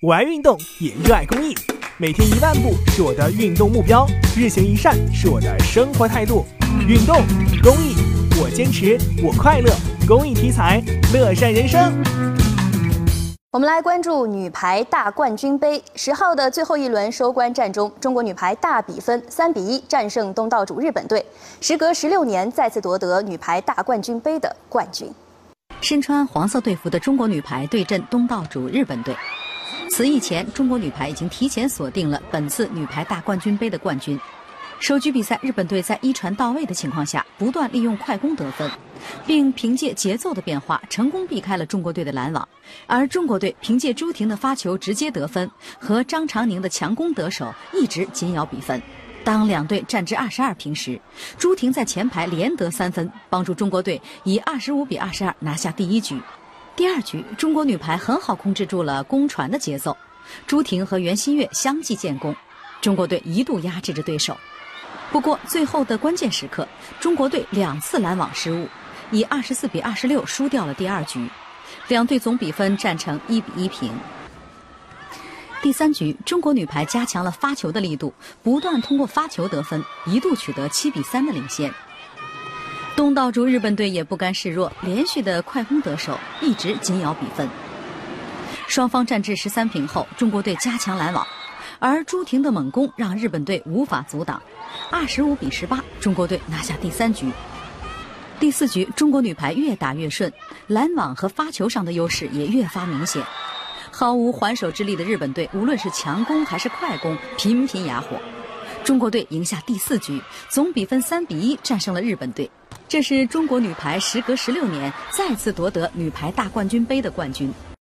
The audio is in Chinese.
我爱运动，也热爱公益。每天一万步是我的运动目标，日行一善是我的生活态度。运动公益，我坚持，我快乐。公益题材，乐善人生。我们来关注女排大冠军杯十号的最后一轮收官战中，中国女排大比分三比一战胜东道主日本队，时隔十六年再次夺得女排大冠军杯的冠军。身穿黄色队服的中国女排对阵东道主日本队。此役前，中国女排已经提前锁定了本次女排大冠军杯的冠军。首局比赛，日本队在一传到位的情况下，不断利用快攻得分，并凭借节奏的变化，成功避开了中国队的拦网。而中国队凭借朱婷的发球直接得分和张常宁的强攻得手，一直紧咬比分。当两队战至二十二平时，朱婷在前排连得三分，帮助中国队以二十五比二十二拿下第一局。第二局，中国女排很好控制住了攻传的节奏，朱婷和袁心玥相继建功，中国队一度压制着对手。不过最后的关键时刻，中国队两次拦网失误，以二十四比二十六输掉了第二局，两队总比分战成一比一平。第三局，中国女排加强了发球的力度，不断通过发球得分，一度取得七比三的领先。东道主日本队也不甘示弱，连续的快攻得手，一直紧咬比分。双方战至十三平后，中国队加强拦网，而朱婷的猛攻让日本队无法阻挡，二十五比十八，中国队拿下第三局。第四局，中国女排越打越顺，拦网和发球上的优势也越发明显。毫无还手之力的日本队，无论是强攻还是快攻，频频哑火。中国队赢下第四局，总比分三比一战胜了日本队。这是中国女排时隔十六年再次夺得女排大冠军杯的冠军。